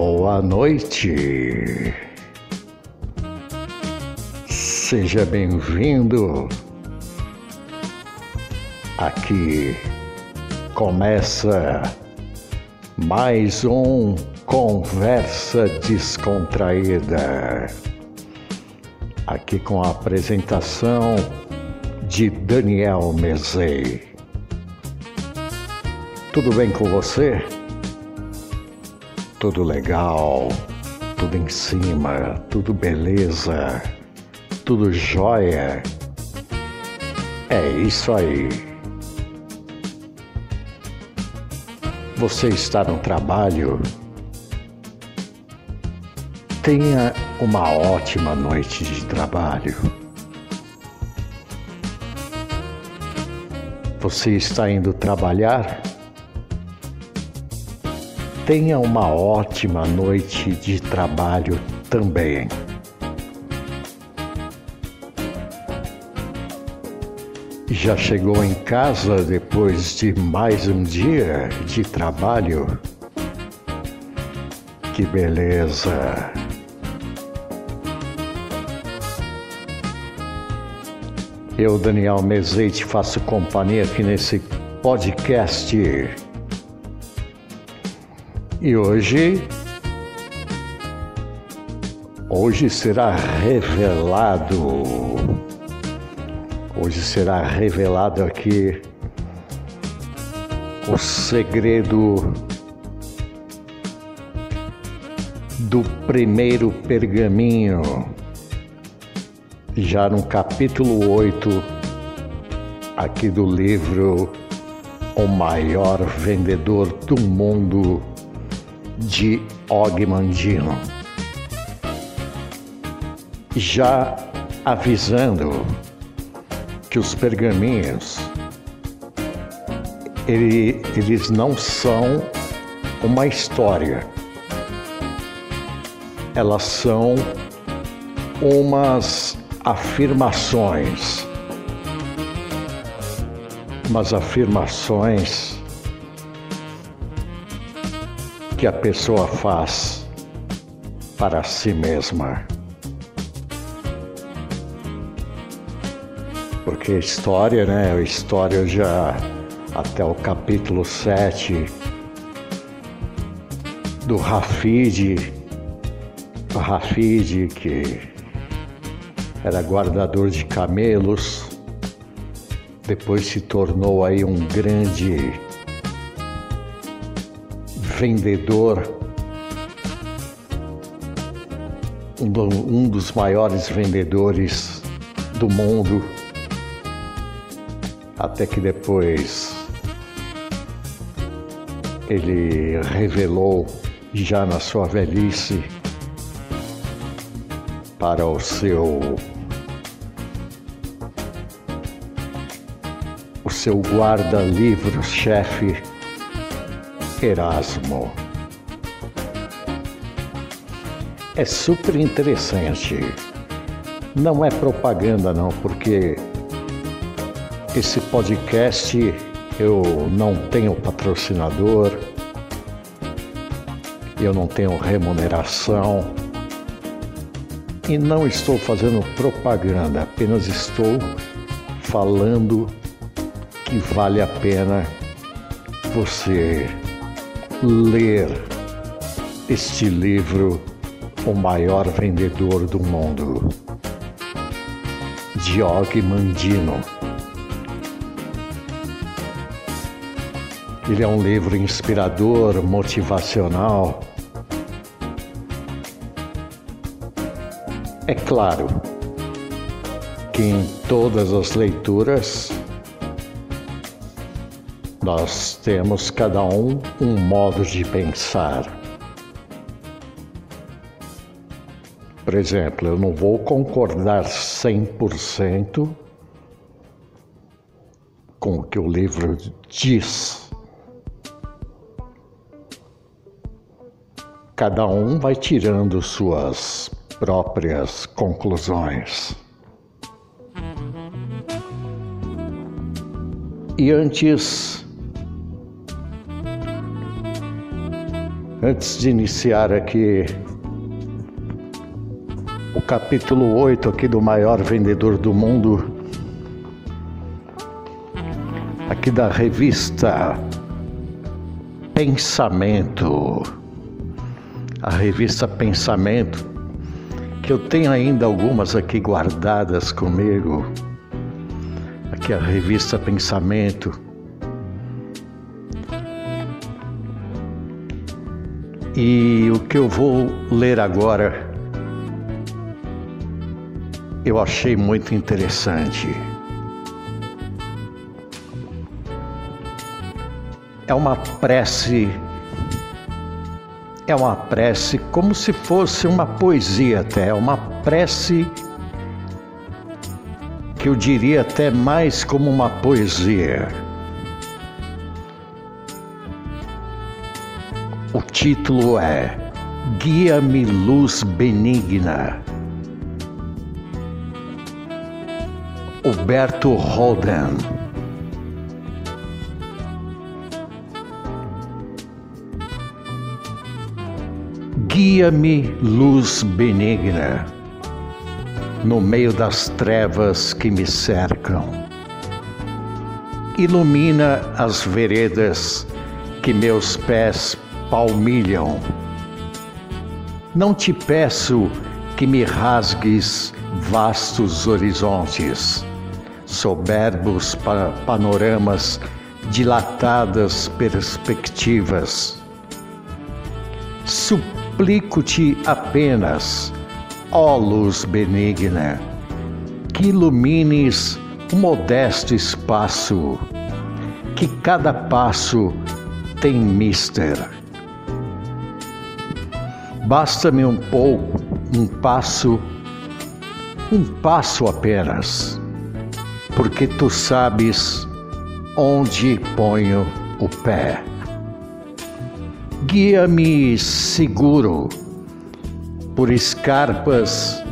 Boa noite. Seja bem-vindo. Aqui começa mais um Conversa Descontraída. Aqui com a apresentação de Daniel Mezei. Tudo bem com você? Tudo legal, tudo em cima, tudo beleza, tudo jóia. É isso aí. Você está no trabalho? Tenha uma ótima noite de trabalho. Você está indo trabalhar? Tenha uma ótima noite de trabalho também. Já chegou em casa depois de mais um dia de trabalho? Que beleza! Eu, Daniel Mezeite, faço companhia aqui nesse podcast e hoje, hoje será revelado, hoje será revelado aqui o segredo do primeiro pergaminho, já no capítulo 8 aqui do livro O Maior Vendedor do Mundo de Ogmandino. Já avisando que os pergaminhos ele, eles não são uma história, elas são umas afirmações, umas afirmações que a pessoa faz para si mesma. Porque história, né? A história já até o capítulo 7 do Rafid, Rafid que era guardador de camelos, depois se tornou aí um grande vendedor, um dos maiores vendedores do mundo, até que depois ele revelou, já na sua velhice, para o seu o seu guarda-livros-chefe Erasmo. É super interessante. Não é propaganda não, porque esse podcast eu não tenho patrocinador, eu não tenho remuneração e não estou fazendo propaganda, apenas estou falando que vale a pena você ler este livro, O Maior Vendedor do Mundo, de Og Mandino. Ele é um livro inspirador, motivacional. É claro que em todas as leituras nós temos cada um um modo de pensar. Por exemplo, eu não vou concordar 100% com o que o livro diz. Cada um vai tirando suas próprias conclusões. E antes Antes de iniciar aqui o capítulo 8 aqui do maior vendedor do mundo, aqui da revista Pensamento, a revista Pensamento, que eu tenho ainda algumas aqui guardadas comigo, aqui a revista Pensamento E o que eu vou ler agora eu achei muito interessante. É uma prece, é uma prece como se fosse uma poesia até, é uma prece que eu diria até mais como uma poesia. O título é Guia-me Luz Benigna. Huberto Holden. Guia-me, luz benigna, no meio das trevas que me cercam. Ilumina as veredas que meus pés palmilham. Não te peço que me rasgues vastos horizontes, soberbos panoramas, dilatadas perspectivas. Suplico-te apenas, ó luz benigna, que ilumines o modesto espaço, que cada passo tem mister Basta-me um pouco, um passo, um passo apenas, porque tu sabes onde ponho o pé. Guia-me seguro por escarpas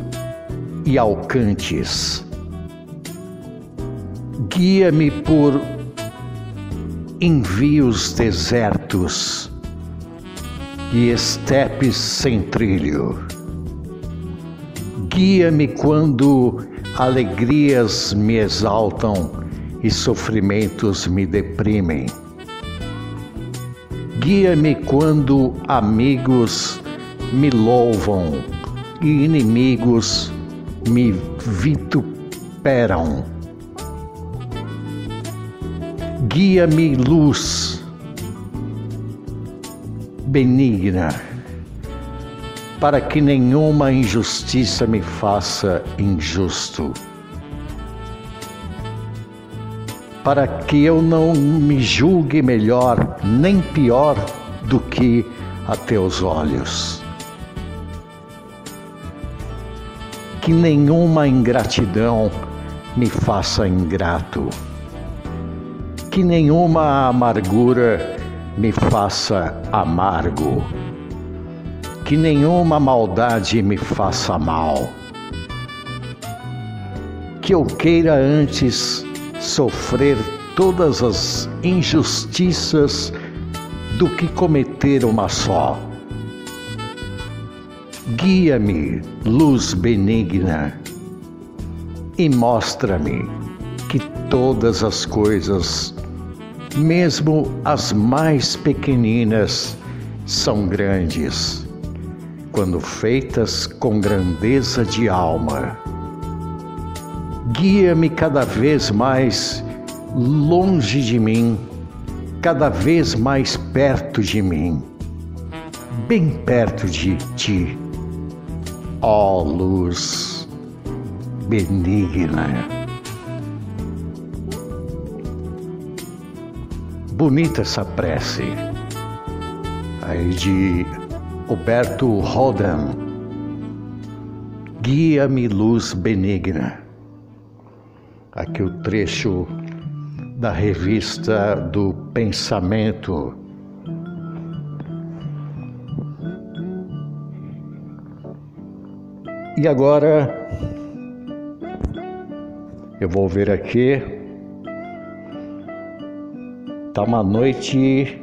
e alcantes. Guia-me por envios desertos e estepes sem trilho. Guia-me quando alegrias me exaltam e sofrimentos me deprimem. Guia-me quando amigos me louvam e inimigos me vituperam. Guia-me luz benigna, para que nenhuma injustiça me faça injusto, para que eu não me julgue melhor nem pior do que a teus olhos. Que nenhuma ingratidão me faça ingrato, que nenhuma amargura me faça amargo, que nenhuma maldade me faça mal, que eu queira antes sofrer todas as injustiças do que cometer uma só. Guia-me, luz benigna, e mostra-me que todas as coisas mesmo as mais pequeninas são grandes, quando feitas com grandeza de alma. Guia-me cada vez mais longe de mim, cada vez mais perto de mim, bem perto de ti, ó luz benigna. Bonita essa prece aí de Huberto Rodan. Guia-me, luz benigna. Aqui o trecho da revista do Pensamento. E agora eu vou ver aqui Tá uma noite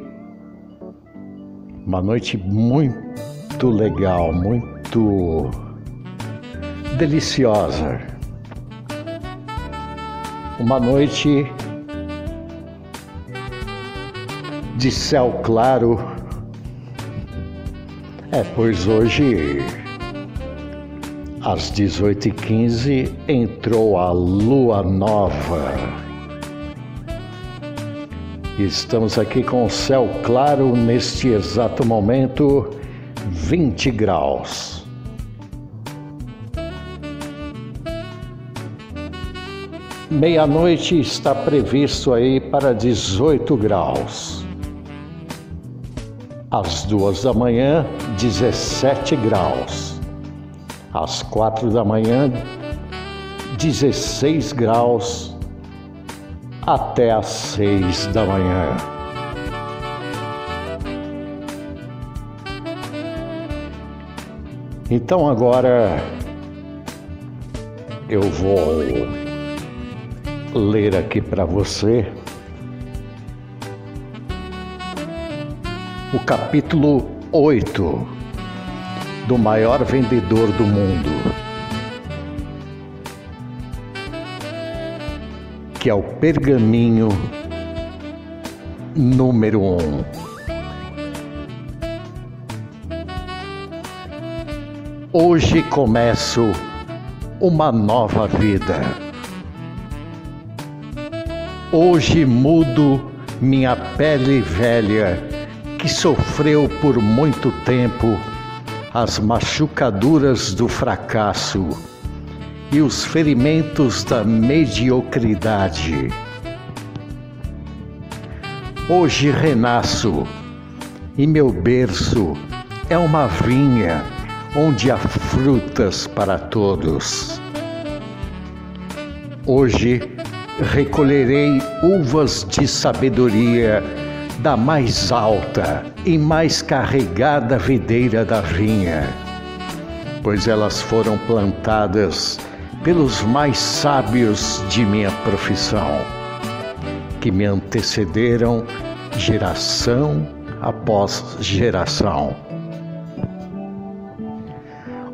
Uma noite muito legal, muito deliciosa. Uma noite de céu claro. É, pois hoje, às 18h15, entrou a lua nova. Estamos aqui com o céu claro neste exato momento, 20 graus. Meia-noite está previsto aí para 18 graus. Às duas da manhã, 17 graus. Às quatro da manhã, 16 graus até às seis da manhã. Então agora eu vou ler aqui para você o capítulo 8 do maior vendedor do mundo. Que é o pergaminho número um. Hoje começo uma nova vida. Hoje mudo minha pele velha que sofreu por muito tempo as machucaduras do fracasso e os ferimentos da mediocridade. Hoje renasço e meu berço é uma vinha onde há frutas para todos. Hoje recolherei uvas de sabedoria da mais alta e mais carregada videira da vinha, pois elas foram plantadas pelos mais sábios de minha profissão, que me antecederam geração após geração.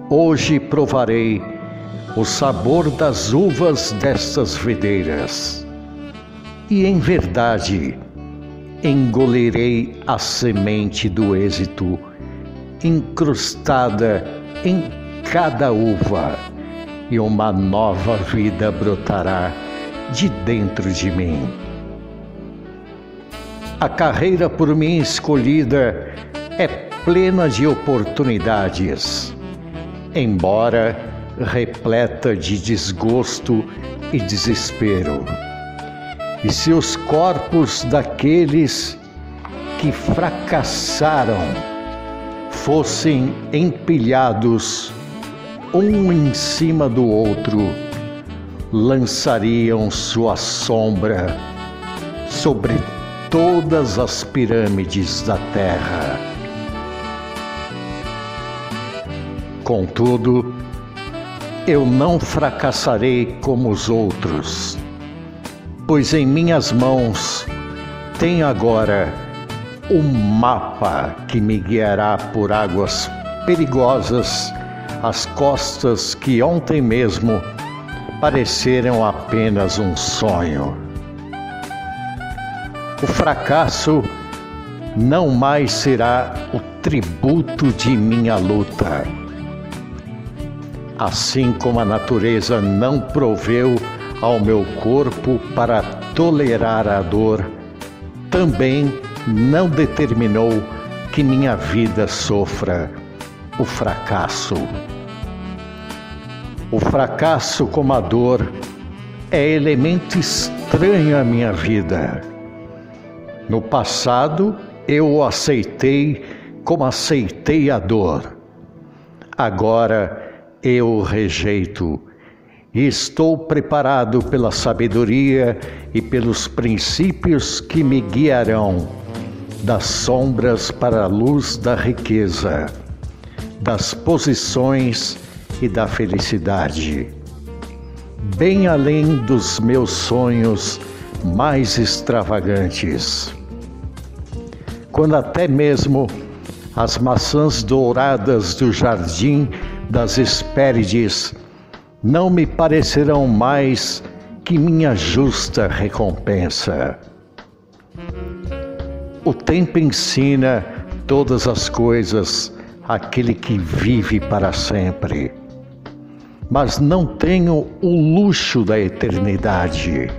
Hoje provarei o sabor das uvas destas videiras, e em verdade engolirei a semente do êxito incrustada em cada uva e uma nova vida brotará de dentro de mim. A carreira por mim escolhida é plena de oportunidades, embora repleta de desgosto e desespero. E se os corpos daqueles que fracassaram fossem empilhados um em cima do outro, lançariam sua sombra sobre todas as pirâmides da terra. Contudo, eu não fracassarei como os outros, pois em minhas mãos tenho agora um mapa que me guiará por águas perigosas as costas que ontem mesmo pareceram apenas um sonho. O fracasso não mais será o tributo de minha luta. Assim como a natureza não proveu ao meu corpo para tolerar a dor, também não determinou que minha vida sofra o fracasso. O fracasso como a dor é elemento estranho à minha vida. No passado, eu o aceitei como aceitei a dor. Agora eu o rejeito e estou preparado pela sabedoria e pelos princípios que me guiarão das sombras para a luz da riqueza, das posições e da felicidade, bem além dos meus sonhos mais extravagantes. Quando até mesmo as maçãs douradas do jardim das Hespérides não me parecerão mais que minha justa recompensa. O tempo ensina todas as coisas àquele que vive para sempre. Mas não tenho o luxo da eternidade.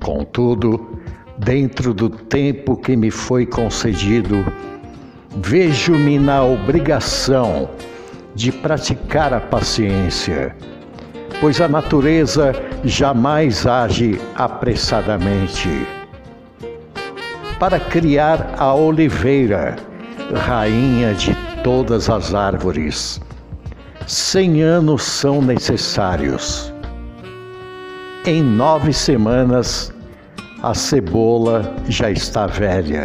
Contudo, dentro do tempo que me foi concedido, vejo-me na obrigação de praticar a paciência, pois a natureza jamais age apressadamente. Para criar a oliveira, rainha de todas as árvores, cem anos são necessários. Em nove semanas, a cebola já está velha.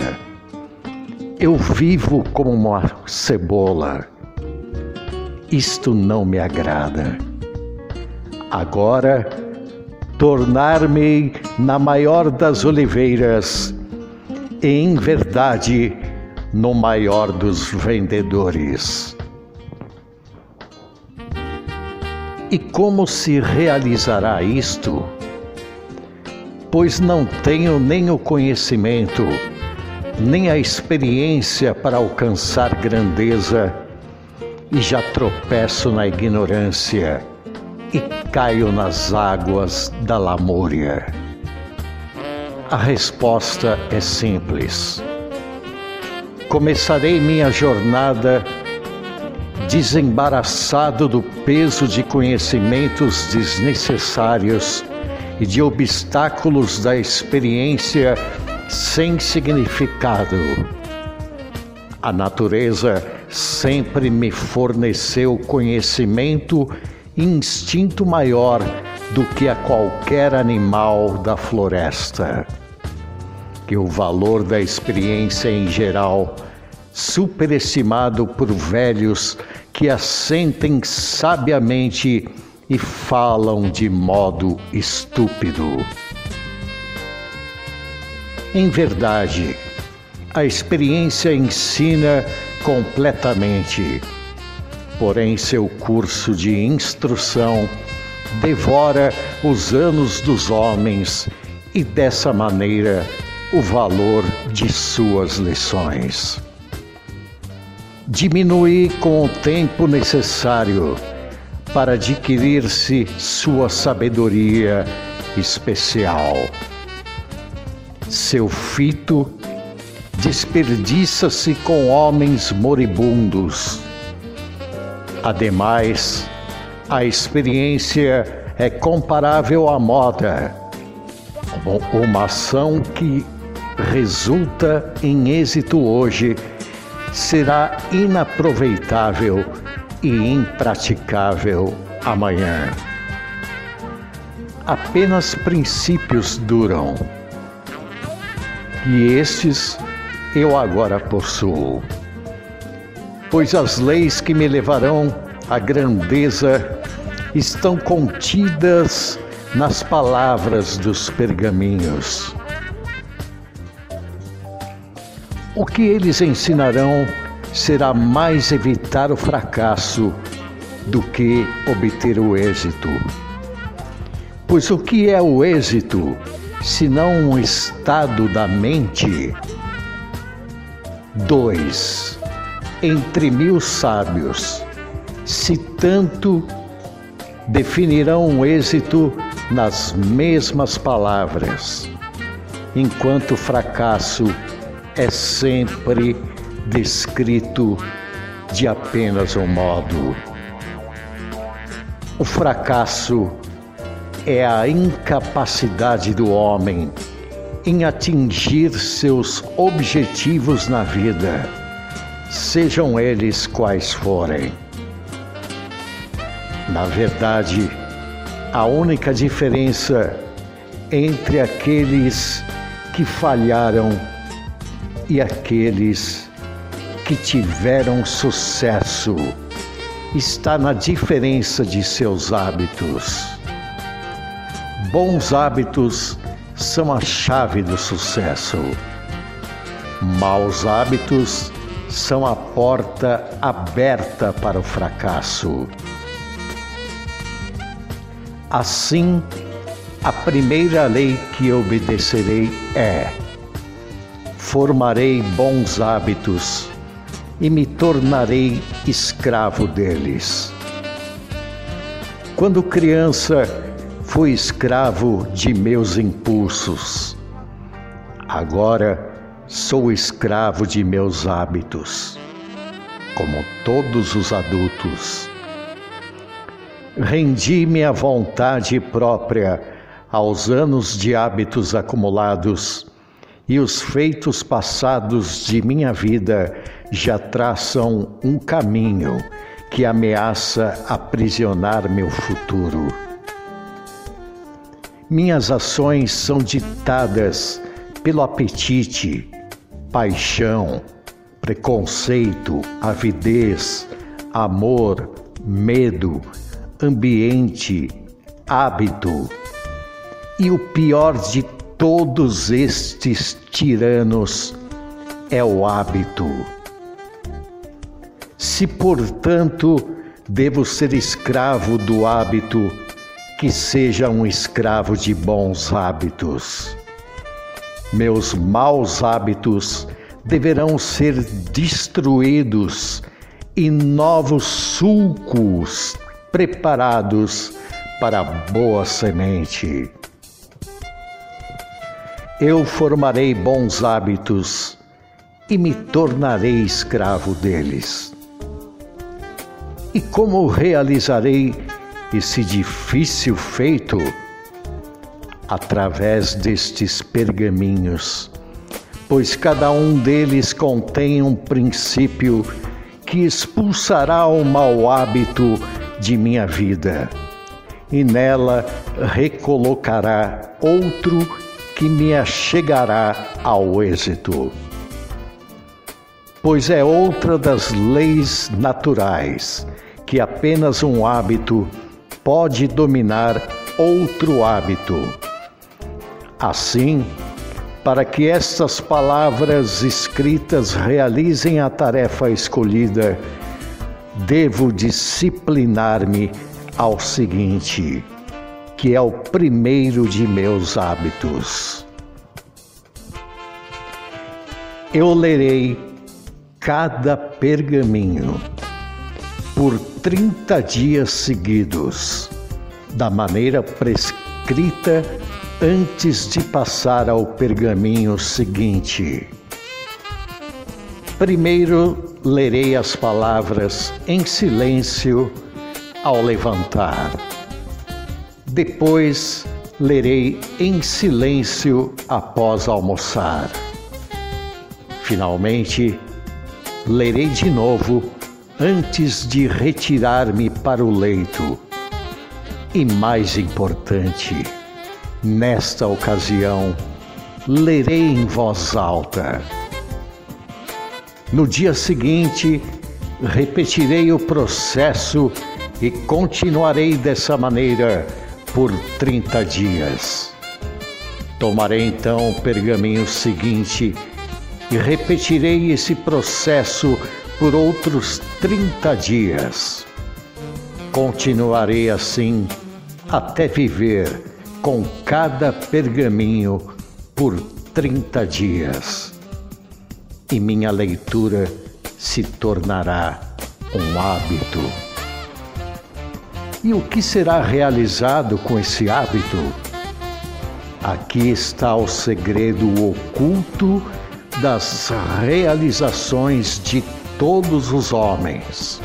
Eu vivo como uma cebola. Isto não me agrada. Agora, tornar-me na maior das oliveiras, em verdade, no maior dos vendedores. E como se realizará isto? Pois não tenho nem o conhecimento, nem a experiência para alcançar grandeza, e já tropeço na ignorância e caio nas águas da lamúria. A resposta é simples. Começarei minha jornada desembaraçado do peso de conhecimentos desnecessários e de obstáculos da experiência sem significado. A natureza sempre me forneceu conhecimento e instinto maior do que a qualquer animal da floresta. Que o valor da experiência em geral, superestimado por velhos que assentem sabiamente e falam de modo estúpido. Em verdade, a experiência ensina completamente, porém seu curso de instrução devora os anos dos homens e dessa maneira o valor de suas lições. Diminui com o tempo necessário para adquirir-se sua sabedoria especial. Seu fito desperdiça-se com homens moribundos. Ademais, a experiência é comparável à moda, uma ação que resulta em êxito hoje será inaproveitável e impraticável amanhã. Apenas princípios duram, e estes eu agora possuo. Pois as leis que me levarão à grandeza estão contidas nas palavras dos pergaminhos. O que eles ensinarão será mais evitar o fracasso do que obter o êxito. Pois o que é o êxito se não um estado da mente? 2. Entre mil sábios, se tanto definirão o êxito nas mesmas palavras, enquanto o fracasso é sempre descrito de apenas um modo. O fracasso é a incapacidade do homem em atingir seus objetivos na vida, sejam eles quais forem. Na verdade, a única diferença entre aqueles que falharam e aqueles que tiveram sucesso está na diferença de seus hábitos. Bons hábitos são a chave do sucesso. Maus hábitos são a porta aberta para o fracasso. Assim, a primeira lei que obedecerei é: formarei bons hábitos e me tornarei escravo deles. Quando criança, fui escravo de meus impulsos. Agora sou escravo de meus hábitos, como todos os adultos. Rendi-me à vontade própria aos anos de hábitos acumulados e os feitos passados de minha vida já traçam um caminho que ameaça aprisionar meu futuro. Minhas ações são ditadas pelo apetite, paixão, preconceito, avidez, amor, medo, ambiente, hábito. E o pior de todos estes tiranos é o hábito. Se, portanto, devo ser escravo do hábito, que seja um escravo de bons hábitos. Meus maus hábitos deverão ser destruídos e novos sulcos preparados para boa semente. Eu formarei bons hábitos e me tornarei escravo deles. E como realizarei esse difícil feito? Através destes pergaminhos, pois cada um deles contém um princípio que expulsará o mau hábito de minha vida, e nela recolocará outro que me achegará ao êxito. Pois é outra das leis naturais que apenas um hábito pode dominar outro hábito. Assim, para que estas palavras escritas realizem a tarefa escolhida, devo disciplinar-me ao seguinte que é o primeiro de meus hábitos. Eu lerei cada pergaminho por 30 dias seguidos, da maneira prescrita antes de passar ao pergaminho seguinte. Primeiro lerei as palavras em silêncio ao levantar. Depois lerei em silêncio após almoçar. Finalmente, lerei de novo antes de retirar-me para o leito. E mais importante, nesta ocasião, lerei em voz alta. No dia seguinte, repetirei o processo e continuarei dessa maneira por 30 dias. Tomarei então o pergaminho seguinte e repetirei esse processo por outros 30 dias. Continuarei assim até viver com cada pergaminho por 30 dias. E minha leitura se tornará um hábito. E o que será realizado com esse hábito? Aqui está o segredo oculto das realizações de todos os homens.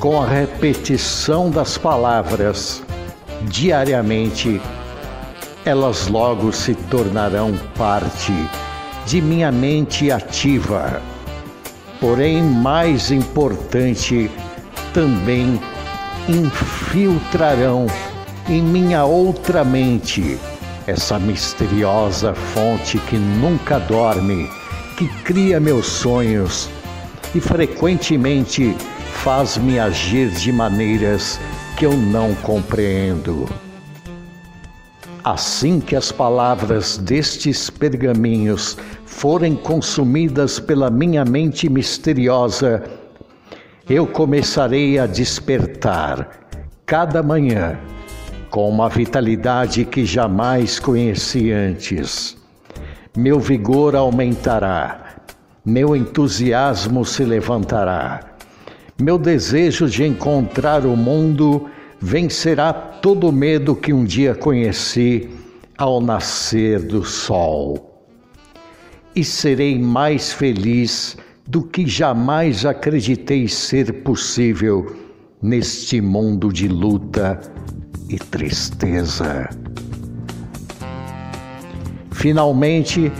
Com a repetição das palavras diariamente, elas logo se tornarão parte de minha mente ativa. Porém, mais importante, também infiltrarão em minha outra mente essa misteriosa fonte que nunca dorme, que cria meus sonhos e frequentemente faz-me agir de maneiras que eu não compreendo. Assim que as palavras destes pergaminhos forem consumidas pela minha mente misteriosa, eu começarei a despertar cada manhã com uma vitalidade que jamais conheci antes. Meu vigor aumentará, meu entusiasmo se levantará, meu desejo de encontrar o mundo vencerá todo o medo que um dia conheci ao nascer do sol. E serei mais feliz do que jamais acreditei ser possível neste mundo de luta e tristeza. Finalmente,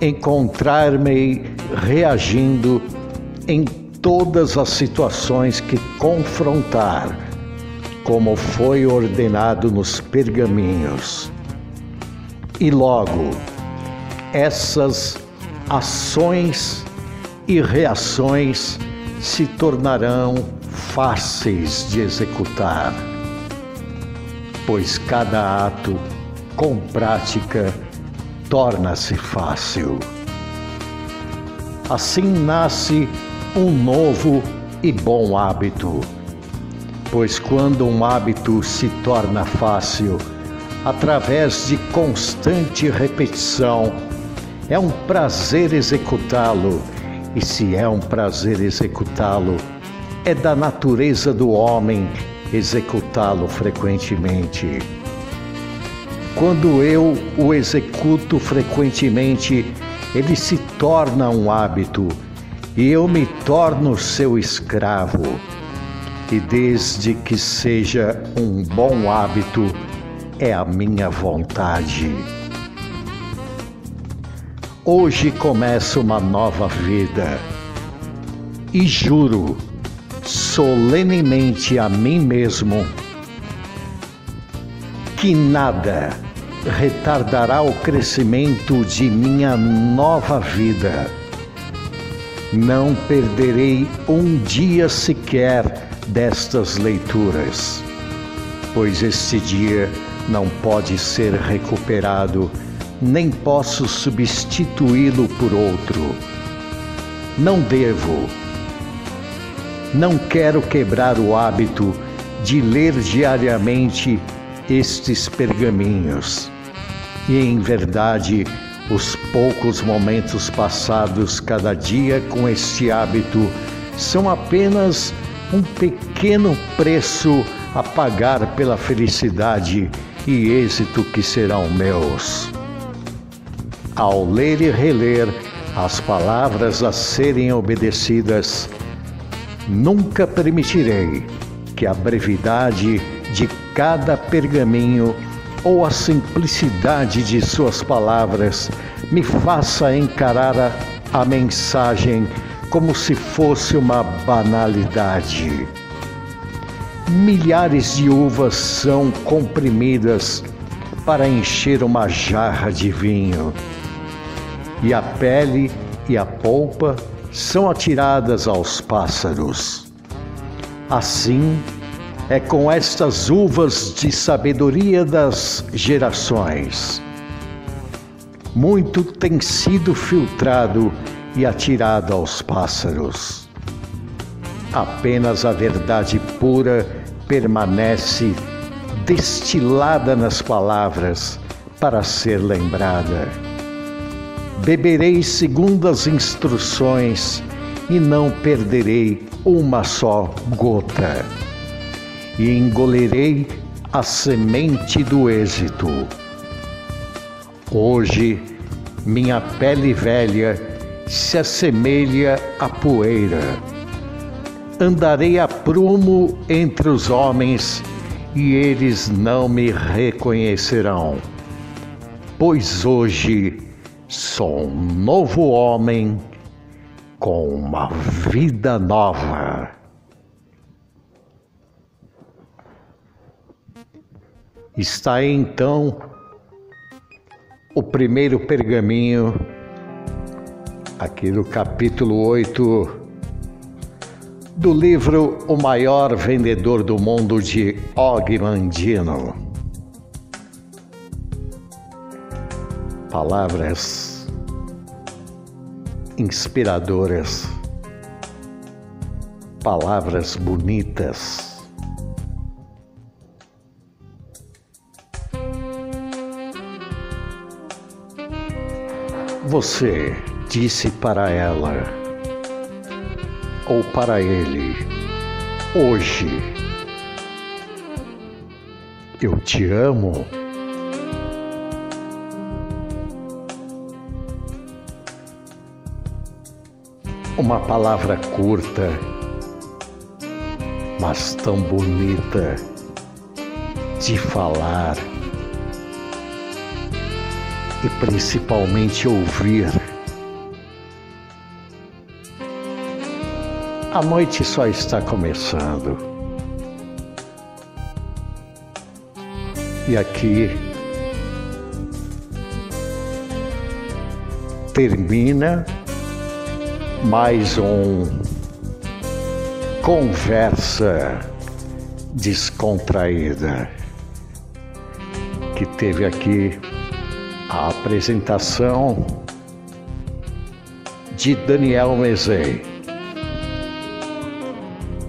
encontrar-me reagindo em todas as situações que confrontar como foi ordenado nos pergaminhos. E logo, essas ações e reações se tornarão fáceis de executar, pois cada ato com prática torna-se fácil. Assim nasce um novo e bom hábito pois quando um hábito se torna fácil, através de constante repetição, é um prazer executá-lo, e se é um prazer executá-lo, é da natureza do homem executá-lo frequentemente. Quando eu o executo frequentemente, ele se torna um hábito e eu me torno seu escravo e desde que seja um bom hábito, é a minha vontade. Hoje começa uma nova vida e juro solenemente a mim mesmo que nada retardará o crescimento de minha nova vida. Não perderei um dia sequer destas leituras, pois este dia não pode ser recuperado, nem posso substituí-lo por outro. Não devo, não quero quebrar o hábito de ler diariamente estes pergaminhos. E em verdade, os poucos momentos passados cada dia com este hábito são apenas um pequeno preço a pagar pela felicidade e êxito que serão meus. Ao ler e reler as palavras a serem obedecidas, nunca permitirei que a brevidade de cada pergaminho ou a simplicidade de suas palavras me faça encarar a, a mensagem como se fosse uma banalidade. Milhares de uvas são comprimidas para encher uma jarra de vinho, e a pele e a polpa são atiradas aos pássaros. Assim é com estas uvas de sabedoria das gerações. Muito tem sido filtrado e atirada aos pássaros. Apenas a verdade pura permanece destilada nas palavras para ser lembrada. Beberei segundo as instruções e não perderei uma só gota. E engolirei a semente do êxito. Hoje, minha pele velha se assemelha à poeira. Andarei a prumo entre os homens e eles não me reconhecerão, pois hoje sou um novo homem com uma vida nova. Está então o primeiro pergaminho aqui no capítulo 8 do livro O Maior Vendedor do Mundo de Og Mandino. Palavras inspiradoras, palavras bonitas. Você disse para ela ou para ele hoje: Eu te amo. Uma palavra curta, mas tão bonita de falar e principalmente ouvir. A noite só está começando. E aqui termina mais um conversa descontraída que teve aqui a apresentação de Daniel Mezei.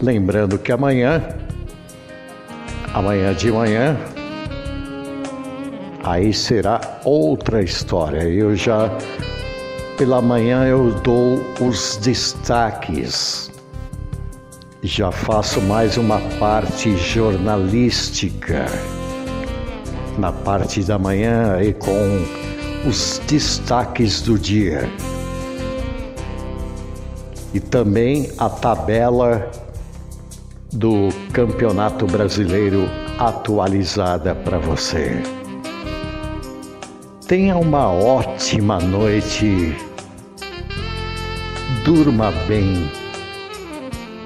Lembrando que amanhã, amanhã de manhã, aí será outra história. Eu já pela manhã eu dou os destaques. Já faço mais uma parte jornalística na parte da manhã e com os destaques do dia. E também a tabela do Campeonato Brasileiro atualizada para você. Tenha uma ótima noite Durma bem,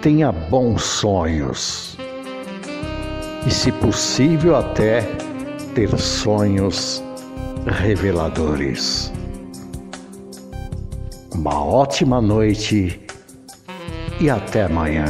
tenha bons sonhos e, se possível, até ter sonhos reveladores. Uma ótima noite e até amanhã.